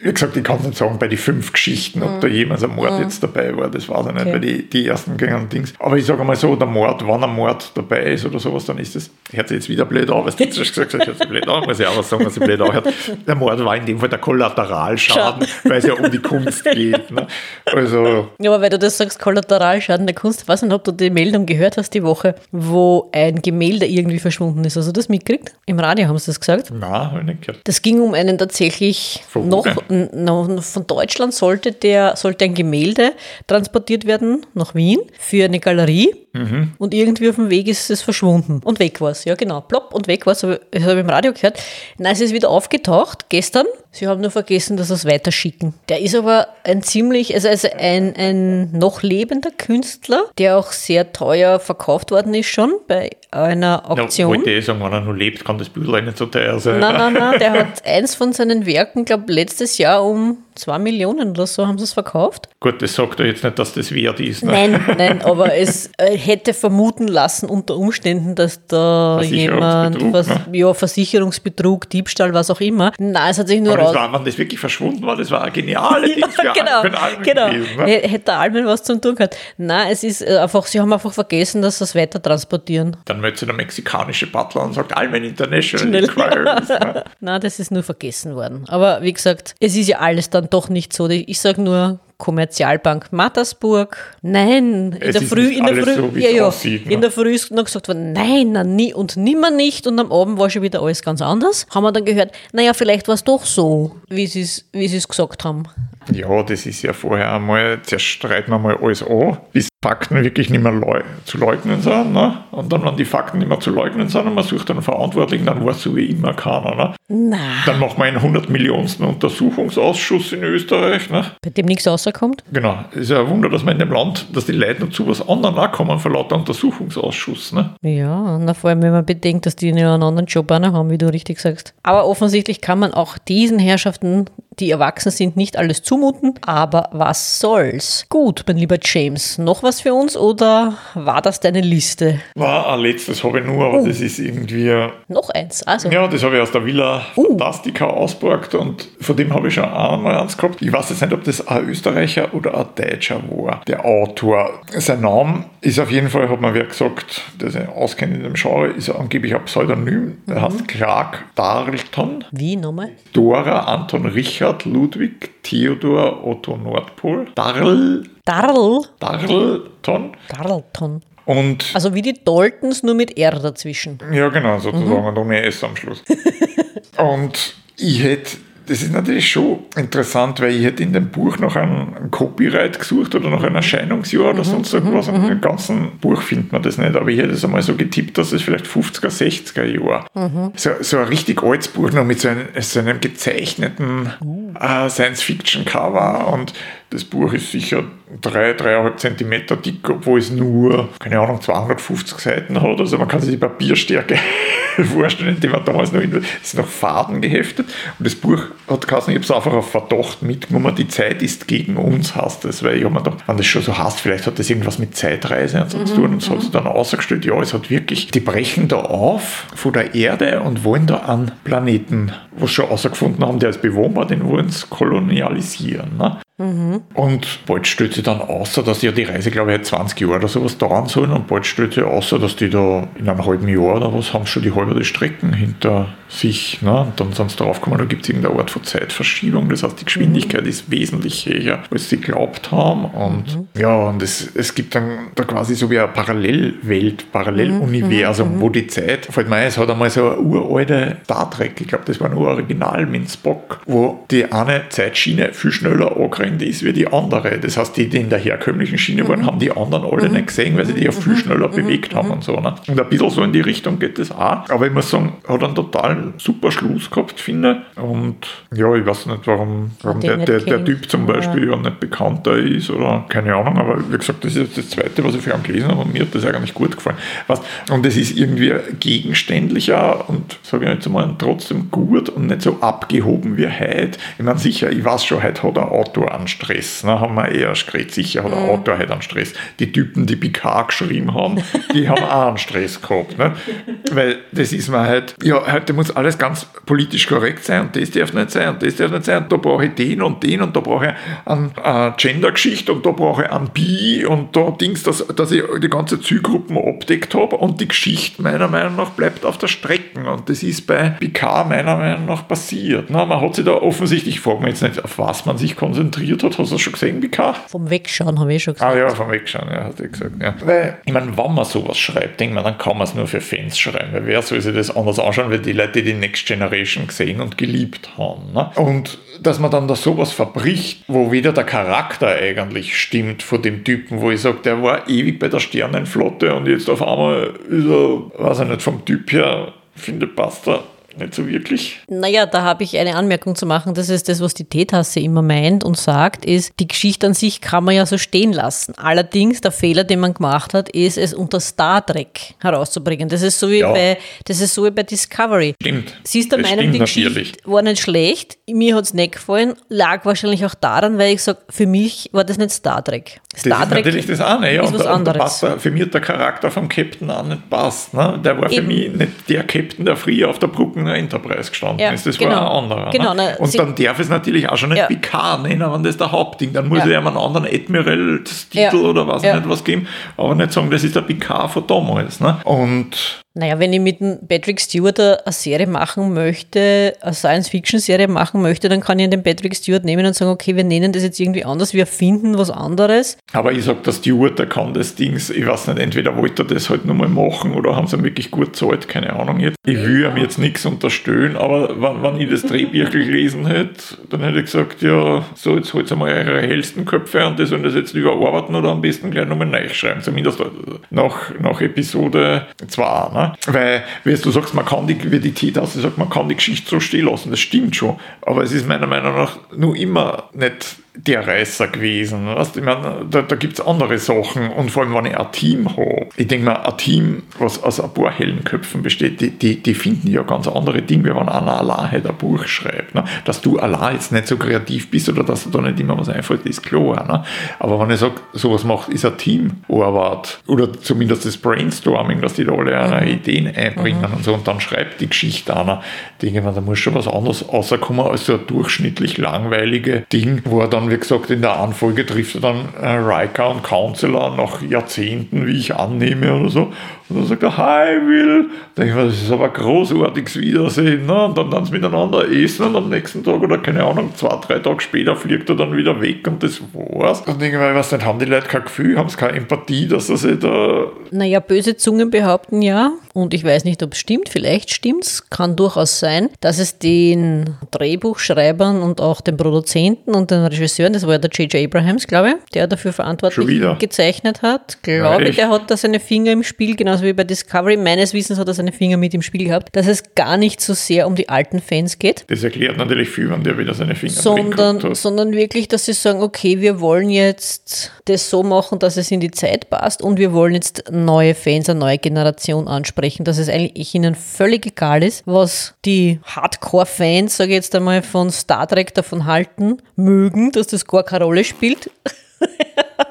Wie gesagt, ich kann nicht sagen, bei den fünf Geschichten, ob mhm. da jemals ein Mord mhm. jetzt dabei war, das weiß ich nicht, okay. bei den die ersten gängigen Dings. Aber ich sage mal so, der Mord, wenn ein Mord dabei ist oder sowas, dann ist das, hört sich jetzt wieder blöd an, was du jetzt gesagt hast, hört sich blöd an, muss ich auch was sagen, was sich blöd anhört. Der Mord war in dem Fall der Kollateralschaden, weil es ja um die Kunst geht. Ne? Also, ja, aber weil du das sagst, Kollateralschaden der Kunst, ich weiß nicht, ob du die Meldung gehört hast die Woche, wo ein Gemälde irgendwie verschwunden ist. Also das mitgekriegt? Im Radio haben sie das gesagt? Nein, habe ich nicht gehört. Das ging um einen tatsächlich von noch, noch von Deutschland sollte der sollte ein Gemälde transportiert werden nach Wien für eine Galerie Mhm. Und irgendwie auf dem Weg ist es verschwunden. Und weg war es. Ja, genau. Plopp und weg war es. Das habe ich im Radio gehört. Nein, es ist wieder aufgetaucht, gestern. Sie haben nur vergessen, dass sie es weiterschicken. Der ist aber ein ziemlich, also, also ein, ein noch lebender Künstler, der auch sehr teuer verkauft worden ist schon bei einer Auktion. Ja, wollte ich sagen, wenn er noch lebt, kann das Büdel nicht so teuer sein. Nein, nein, nein. Der hat eins von seinen Werken, glaube letztes Jahr um zwei Millionen oder so haben sie es verkauft. Gut, das sagt er jetzt nicht, dass das wert ist. Ne? Nein, nein, aber es äh, hätte vermuten lassen unter Umständen, dass da jemand, was, ne? ja, Versicherungsbetrug, Diebstahl, was auch immer. Nein, es hat sich nur aber das war, wenn das wirklich verschwunden war, das war eine geniale ja, für, genau, Almen genau. Gewesen, ne? Hätte Almen was zu tun gehabt. Nein, es ist äh, einfach, sie haben einfach vergessen, dass sie es weiter transportieren. Dann meldet sich der mexikanische Butler und sagt Almen International Inquiries. Ne? Nein, das ist nur vergessen worden. Aber wie gesagt, es ist ja alles dann doch nicht so. Ich sage nur, Kommerzialbank Mattersburg. Nein, in der Früh, in der Früh, so, ja, ja, aussieht, ne? in der Früh ist noch gesagt worden, nein, na, nie und nimmer nicht. Und am Abend war schon wieder alles ganz anders. Haben wir dann gehört, naja, vielleicht war es doch so, wie sie es gesagt haben. Ja, das ist ja vorher einmal, zuerst streiten wir mal alles an, bis Fakten wirklich nicht mehr leu zu leugnen sind. Ne? Und dann, wenn die Fakten nicht mehr zu leugnen sind und man sucht einen Verantwortlichen, dann weiß so wie immer keiner. Ne? Na. Dann machen wir einen 100 Millionensten Untersuchungsausschuss in Österreich. Ne? Bei dem nichts rauskommt? Genau. Es ist ja ein Wunder, dass man in dem Land, dass die Leute zu was anderem auch kommen von lauter Untersuchungsausschuss. Ne? Ja, na, vor allem, wenn man bedenkt, dass die einen anderen Job auch noch haben, wie du richtig sagst. Aber offensichtlich kann man auch diesen Herrschaften die erwachsen sind, nicht alles zumuten, aber was soll's? Gut, mein lieber James, noch was für uns oder war das deine Liste? War ein letztes habe ich nur, aber uh. das ist irgendwie. Noch eins, also. Ja, das habe ich aus der Villa uh. Fantastica ausgeborgt und von dem habe ich schon einmal eins gehabt. Ich weiß jetzt nicht, ob das ein Österreicher oder ein Deutscher war, der Autor. Sein Name ist auf jeden Fall, hat man wer gesagt, der sich auskennt in dem Genre, ist angeblich ein Pseudonym. Er mhm. heißt Clark Darlton. Wie nochmal? Dora Anton Richard Richard Ludwig Theodor Otto Nordpol, Darl. Darl. Darlton. Darlton. Und also wie die Daltons, nur mit R dazwischen. Ja, genau, sozusagen, mhm. und ohne S am Schluss. und ich hätte das ist natürlich schon interessant, weil ich hätte in dem Buch noch ein, Copyright gesucht oder noch ein Erscheinungsjahr oder mhm, sonst irgendwas. Mhm, Im ganzen Buch findet man das nicht, aber ich hätte es einmal so getippt, dass es vielleicht 50er, 60er Jahr. Mhm. So, so ein richtig altes Buch noch mit so einem, so einem gezeichneten uh. äh, Science-Fiction-Cover und das Buch ist sicher drei, dreieinhalb Zentimeter dick, obwohl es nur, keine Ahnung, 250 Seiten hat. Also man kann sich die Papierstärke vorstellen, indem man damals noch, in, ist noch Faden geheftet. Und das Buch hat geheißen, ich habe es einfach auf Verdacht mitgenommen, die Zeit ist gegen uns, heißt das. Weil ich habe mir gedacht, wenn das schon so heißt, vielleicht hat das irgendwas mit Zeitreise und so zu tun. Und so hat sich dann ausgestellt, ja, es hat wirklich, die brechen da auf von der Erde und wollen da einen Planeten, was schon außergefunden haben, der ist bewohnbar, den wollen sie kolonialisieren. Ne? Mhm. Und bald stellt sich dann außer, dass ja die Reise, glaube ich, 20 Jahre oder sowas dauern sollen. Und bald stellt sich außer, dass die da in einem halben Jahr oder was haben schon die halbe Strecken hinter sich, ne? und dann sind sie draufgekommen, da gibt es irgendeine Art von Zeitverschiebung, das heißt, die Geschwindigkeit mhm. ist wesentlich höher, als sie geglaubt haben und mhm. ja, und es, es gibt dann da quasi so wie eine Parallelwelt, Paralleluniversum, mhm. mhm. wo die Zeit, fällt mir ein, es hat einmal so eine uralte Star Trek, ich glaube, das war nur Original mit Spock, wo die eine Zeitschiene viel schneller angerannt ist wie die andere, das heißt, die, die in der herkömmlichen Schiene waren, mhm. haben die anderen alle nicht gesehen, weil sie die ja viel schneller bewegt haben und so, ne? und ein bisschen so in die Richtung geht das auch, aber ich muss sagen, hat einen total super Schluss gehabt, finde. Und ja, ich weiß nicht, warum, warum der, der, der, Typ zum Beispiel ja. nicht bekannter ist oder keine Ahnung, aber wie gesagt, das ist jetzt das Zweite, was ich für ihn gelesen habe und mir hat das eigentlich gut gefallen. Was, und es ist irgendwie gegenständlicher und sage ich jetzt mal trotzdem gut und nicht so abgehoben wie heute. Ich meine, sicher, ich weiß schon, heute hat ein Autor einen Stress, ne, haben wir eher geredet, sicher hat ein mhm. Autor heute einen Stress. Die Typen, die Picard geschrieben haben, die haben auch einen Stress gehabt. Ne? Weil das ist mir halt, ja, heute muss alles ganz politisch korrekt sein und das darf nicht sein und das darf nicht sein und da brauche ich den und den und da brauche ich eine, eine Gender-Geschichte und da brauche ich ein Bi und da Dings, dass, dass ich die ganze Zielgruppen abdeckt habe und die Geschichte meiner Meinung nach bleibt auf der Strecke und das ist bei Picard meiner Meinung nach passiert. Na, man hat sich da offensichtlich, ich frage mich jetzt nicht, auf was man sich konzentriert hat, hast du das schon gesehen, Picard? Vom Wegschauen habe ich schon gesagt. Ah ja, vom Wegschauen, ja, hat er gesagt. Ja. Weil, ich meine, wenn man sowas schreibt, denkt man, dann kann man es nur für Fans schreiben, weil wer soll sich das anders anschauen, weil die Leute, die Next Generation gesehen und geliebt haben. Ne? Und dass man dann da sowas verbricht, wo wieder der Charakter eigentlich stimmt von dem Typen, wo ich sage, der war ewig bei der Sternenflotte und jetzt auf einmal ist er, weiß ich nicht, vom Typ her, finde, passt er nicht so wirklich. Naja, da habe ich eine Anmerkung zu machen. Das ist das, was die Teetasse immer meint und sagt, ist, die Geschichte an sich kann man ja so stehen lassen. Allerdings, der Fehler, den man gemacht hat, ist, es unter Star Trek herauszubringen. Das ist so wie, ja. bei, das ist so wie bei Discovery. Stimmt. Sie ist der das Meinung, die natürlich. Geschichte war nicht schlecht. Mir hat es nicht gefallen. Lag wahrscheinlich auch daran, weil ich sage, für mich war das nicht Star Trek. Star das Trek ist natürlich das eine. Ja. Ist was anderes. Da für mich der Charakter vom Captain auch nicht passt. Ne? Der war Eben. für mich nicht der Captain, der früher auf der Brücke in der Enterprise gestanden ja, ist. Das genau, war ein anderer. Genau, ne? ne, Und dann darf es natürlich auch schon nicht ja. Picard nennen, wenn das der Hauptding. Dann muss ja. er einem anderen Admiral-Titel oder was nicht was geben, aber nicht sagen, das ist der Picard von damals. Ne? Und naja, wenn ich mit Patrick Stewart eine Serie machen möchte, eine Science-Fiction-Serie machen möchte, dann kann ich den Patrick Stewart nehmen und sagen, okay, wir nennen das jetzt irgendwie anders, wir finden was anderes. Aber ich sage, der Stewart, der kann das Ding, ich weiß nicht, entweder wollte er das halt nochmal machen oder haben sie ihm wirklich gut zahlt, keine Ahnung jetzt. Ich will ihm jetzt nichts unterstellen, aber wenn, wenn ich das Drehbuch gelesen hätte, dann hätte ich gesagt, ja, so, jetzt holt mal eure hellsten Köpfe und das und das jetzt überarbeiten oder am besten gleich nochmal neu schreiben, zumindest nach, nach Episode 2, ne? Weil, wie du sagst, man kann die, wie die T-Taste sagt, man kann die Geschichte so stehen lassen, das stimmt schon. Aber es ist meiner Meinung nach nur immer nicht der Reißer gewesen. Weißt? Ich meine, da, da gibt es andere Sachen und vor allem, wenn ich ein Team habe, ich denke mal, ein Team, was aus ein paar hellen Köpfen besteht, die, die, die finden ja ganz andere Dinge, wenn einer allein halt ein Buch schreibt. Ne? Dass du allein jetzt nicht so kreativ bist oder dass da nicht immer was einfällt, ist klar. Ne? Aber wenn ich sage, sowas macht, ist ein Teamarbeit oder zumindest das Brainstorming, dass die da alle mhm. eine Ideen einbringen mhm. und so und dann schreibt die Geschichte einer, denke ich mir, da muss schon was anderes rauskommen als so ein durchschnittlich langweilige Ding, wo er dann wie gesagt, in der Anfolge trifft er dann äh, Riker und Counselor nach Jahrzehnten, wie ich annehme oder so. Und dann sagt er, hi Will. Da denke ich mir, das ist aber großartiges Wiedersehen. Ne? Und dann dann miteinander essen und am nächsten Tag oder keine Ahnung, zwei, drei Tage später fliegt er dann wieder weg und das war's. Und denke ich mir, was denn, haben die Leute kein Gefühl, haben sie keine Empathie, dass er sich da... Naja, böse Zungen behaupten ja, und ich weiß nicht, ob es stimmt, vielleicht stimmt's, kann durchaus sein, dass es den Drehbuchschreibern und auch den Produzenten und den Regisseuren, das war ja der J.J. Abrahams, glaube ich, der dafür verantwortlich gezeichnet hat, glaube ja, ich, der hat da seine Finger im Spiel, genau genauso wie bei Discovery. Meines Wissens hat er seine Finger mit im Spiel gehabt, dass es gar nicht so sehr um die alten Fans geht. Das erklärt natürlich viel, wenn der wieder seine Finger sondern, hat. Sondern wirklich, dass sie sagen, okay, wir wollen jetzt das so machen, dass es in die Zeit passt und wir wollen jetzt neue Fans, eine neue Generation ansprechen, dass es eigentlich ihnen völlig egal ist, was die Hardcore-Fans, sage ich jetzt einmal, von Star Trek davon halten mögen, dass das gar keine Rolle spielt.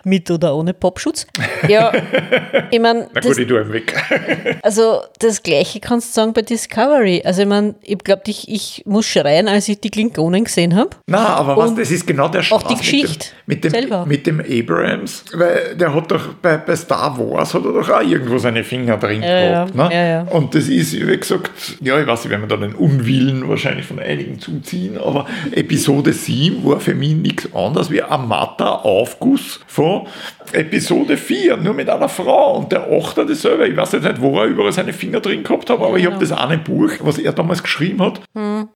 Mit oder ohne Popschutz. Ja, ich meine, Na gut, ich tue ihn weg. also das Gleiche kannst du sagen bei Discovery. Also ich meine, ich glaube, ich, ich muss schreien, als ich die Klingonen gesehen habe. Na, aber was, das ist genau der auch die Spaß Geschichte mit dem, mit selber. dem, mit dem Abrams, weil der hat doch bei, bei Star Wars hat er doch auch irgendwo seine Finger drin Ja, gehabt. ja, Ne? ja, ja. Und das ist, wie gesagt, ja, ich weiß nicht, wenn wir da den Unwillen wahrscheinlich von einigen zuziehen, aber Episode 7 war für mich nichts anderes wie ein matter Aufguss von Episode 4, nur mit einer Frau. Und der Achter dasselbe. Ich weiß jetzt nicht, wo er überall seine Finger drin gehabt hat, aber ich habe das eine Buch, was er damals geschrieben hat.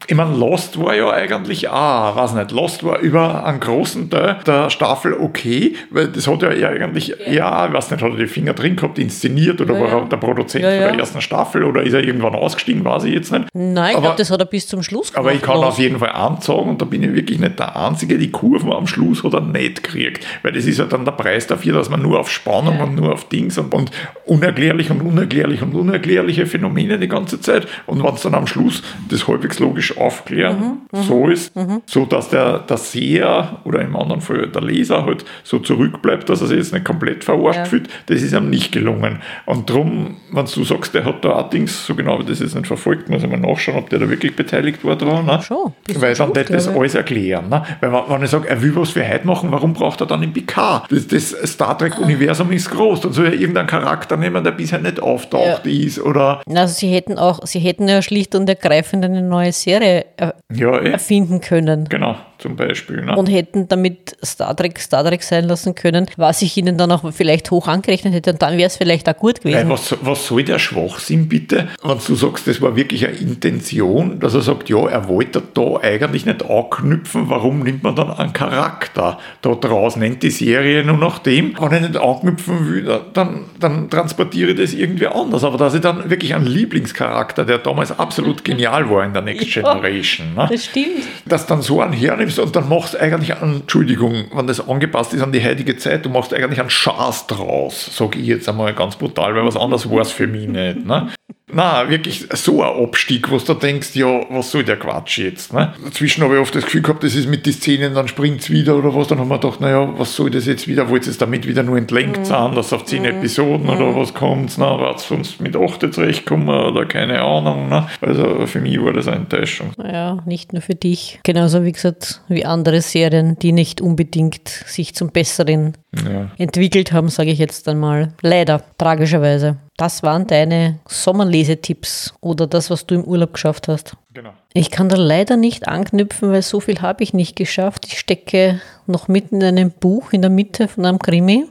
Ich meine, Lost war ja eigentlich auch, weiß nicht, Lost war über einen großen Teil der Staffel okay, weil das hat ja eigentlich, ja, ich weiß nicht, hat er die Finger drin gehabt, inszeniert oder Ja, war ja. er der Produzent Ja, von ja. der ersten Staffel oder ist er irgendwann ausgestiegen, weiß ich jetzt nicht. Nein, ich glaube, das hat er bis zum Schluss gemacht. Aber ich kann auf jeden Fall anzeigen, und da bin ich wirklich nicht der Einzige, die Kurven am Schluss hat er nicht gekriegt. Weil das ist ja dann der Preis dafür, dass man nur auf Spannung und nur auf Dings und, und unerklärlich und unerklärlich und unerklärliche Phänomene die ganze Zeit. Und wenn es dann am Schluss das halbwegs logisch aufklären so ist, so dass der, der Seher oder im anderen Fall der Leser halt so zurückbleibt, dass er sich jetzt nicht komplett verarscht Ja. fühlt, das ist ihm nicht gelungen. Und darum, wenn du sagst, der hat da auch Dings, so genau wie das jetzt nicht verfolgt, muss ich mal nachschauen, ob der da wirklich beteiligt war dran. Ne? Schon, Weil dann wird das alles erklären. Ne? Weil wenn wenn ich sage, er will was für heute machen, warum braucht er dann den PK? Das, das Star Trek-Universum ist groß. Dann soll er irgendeinen Charakter nehmen, der bisher nicht auftaucht ist. Oder Also sie hätten auch, sie hätten ja schlicht und ergreifend eine neue Serie er- ja, eh, erfinden können. genau, zum Beispiel. Ne? Und hätten damit Star Trek Star Trek sein lassen können, was ich ihnen dann auch vielleicht hoch angerechnet hätte. Und dann wäre es vielleicht auch gut gewesen. was, was soll der Schwachsinn bitte, wenn du sagst, das war wirklich eine Intention, dass er sagt, ja, er wollte da eigentlich nicht anknüpfen, warum nimmt man dann einen Charakter da draus, nennt die Serie nur nach dem, wenn er nicht anknüpfen will, dann, dann transportiere ich das irgendwie anders, aber dass ich dann wirklich einen Lieblingscharakter, der damals absolut genial war in der Next Ja. Generation, ne? Das stimmt. dass dann so einen hernimmst und dann machst du eigentlich einen, Entschuldigung, wenn das angepasst ist an die heutige Zeit, du machst eigentlich einen Schaß draus, sage ich jetzt einmal ganz brutal, weil was anderes war es für mich nicht. Ne? Na, wirklich so ein Abstieg, wo du da denkst, ja, was soll der Quatsch jetzt? Ne? Dazwischen habe ich oft das Gefühl gehabt, das ist mit den Szenen, dann springt es wieder oder was, dann haben wir gedacht, naja, was soll das jetzt wieder, wollt ihr es damit wieder nur entlenkt sein, dass auf zehn Episoden oder was kommt, na, wird sonst mit acht zurechtkommen oder keine Ahnung. Ne? Also für mich war das eine Enttäuschung. Ja, nicht nur für dich. Genauso wie gesagt, wie andere Serien, die nicht unbedingt sich zum Besseren Ja. entwickelt haben, sage ich jetzt einmal. Leider, tragischerweise. Das waren deine Sommerlesetipps oder das, was du im Urlaub geschafft hast. Genau. Ich kann da leider nicht anknüpfen, weil so viel habe ich nicht geschafft. Ich stecke noch mitten in einem Buch in der Mitte von einem Krimi.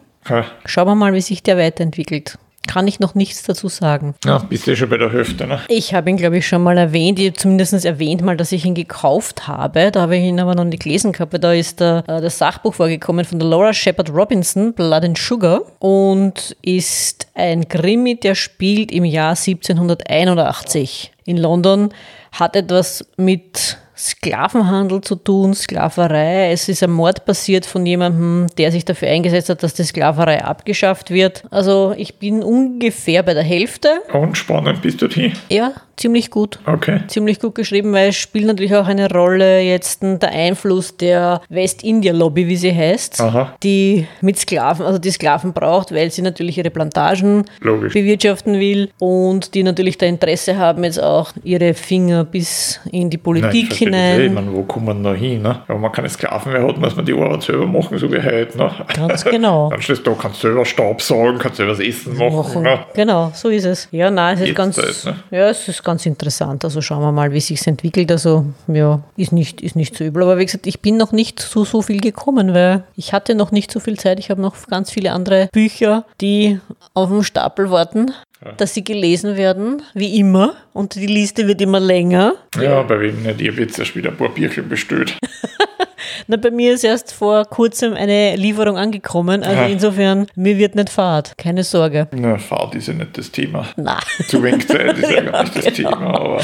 Schauen wir mal, wie sich der weiterentwickelt. Kann ich noch nichts dazu sagen. Ja, bist du schon bei der Hälfte, ne? Ich habe ihn, glaube ich, schon mal erwähnt. Ich habe zumindest erwähnt mal, dass ich ihn gekauft habe. Da habe ich ihn aber noch nicht gelesen gehabt. Da ist der, äh, das Sachbuch vorgekommen von der Laura Shepard Robinson, Blood and Sugar. Und ist ein Krimi, der spielt im Jahr 1781 in London. Hat etwas mit Sklavenhandel zu tun, Sklaverei. Es ist ein Mord passiert von jemandem, der sich dafür eingesetzt hat, dass die Sklaverei abgeschafft wird. Also ich bin ungefähr bei der Hälfte. Und spannend bist du die? Ja, ziemlich gut. Okay. Ziemlich gut geschrieben, weil es spielt natürlich auch eine Rolle jetzt der Einfluss der West-India-Lobby, wie sie heißt, Aha. die mit Sklaven, also die Sklaven braucht, weil sie natürlich ihre Plantagen Logisch. bewirtschaften will und die natürlich da Interesse haben, jetzt auch ihre Finger bis in die Nein, Politik verstehe das eh. Ich hinein. meine, wo kommt man da hin? Ne? Wenn man keine Sklaven mehr hat, muss man die Arbeit selber machen, so wie heute. Ne? Ganz genau. Dann stehst du da, kannst selber Staub saugen, kannst selber das Essen machen. Machen. Ne? Genau, so ist es. Ja, nein, es ist Jetzt ganz, halt, ne? ja, es ist ganz interessant. Also schauen wir mal, wie sich entwickelt. Also ja, ist nicht, ist nicht so übel. Aber wie gesagt, ich bin noch nicht zu so viel gekommen, weil ich hatte noch nicht so viel Zeit. Ich habe noch ganz viele andere Bücher, die auf dem Stapel warten, dass sie gelesen werden, wie immer. Und die Liste wird immer länger. Ja, bei wem nicht? Ich habe jetzt erst wieder ein paar Bierchen bestellt. Na, bei mir ist erst vor kurzem eine Lieferung angekommen. Also Aha. insofern, mir wird nicht fad. Keine Sorge. Na, Fahrt ist ja nicht das Thema. Na. Zu wenig Zeit ist ja gar nicht das Genau. Thema. Aber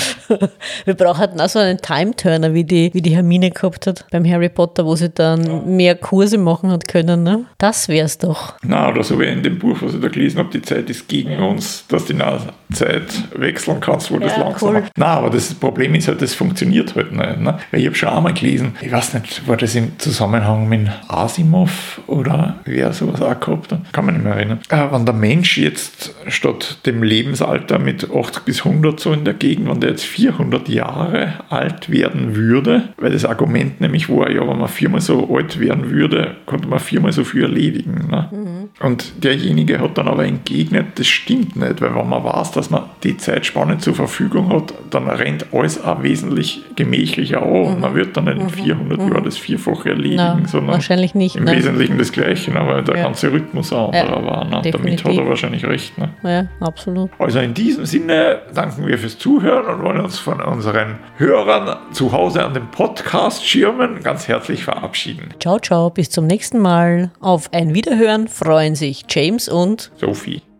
Wir brauchen halt auch so einen Time-Turner, wie die, wie die Hermine gehabt hat beim Harry Potter, wo sie dann mehr Kurse machen hat können. Ne? Das wär's doch. na, oder so wie in dem Buch, was ich da gelesen habe, die Zeit ist gegen uns, dass die na Zeit wechseln kannst, wo das Ja, langsam cool. Na, aber das Problem ist halt, das funktioniert halt nicht. Ne? Weil ich habe schon einmal gelesen, ich weiß nicht, war das im Zusammenhang mit Asimov oder wer sowas auch gehabt hat? Kann man nicht mehr erinnern. Äh, wenn der Mensch jetzt statt dem Lebensalter mit 80 bis 100 so in der Gegend, wenn der jetzt 400 Jahre alt werden würde, weil das Argument nämlich war, ja, wenn man viermal so alt werden würde, konnte man viermal so viel erledigen. Ne? Und derjenige hat dann aber entgegnet, das stimmt nicht, weil wenn man weiß, dass man die Zeitspanne zur Verfügung hat, dann rennt alles auch wesentlich gemächlicher an und man wird dann in 400 Jahren das Vierfache erledigen, Na, sondern wahrscheinlich nicht, im ne? Wesentlichen das Gleiche, aber der Ja. ganze Rhythmus ein anderer Ja, war. Ne? Damit hat er wahrscheinlich recht. Ne? Ja, absolut. Also in diesem Sinne danken wir fürs Zuhören und wollen uns von unseren Hörern zu Hause an den Podcast-Schirmen ganz herzlich verabschieden. Ciao, ciao, bis zum nächsten Mal. Auf ein Wiederhören freuen sich James und Sophie.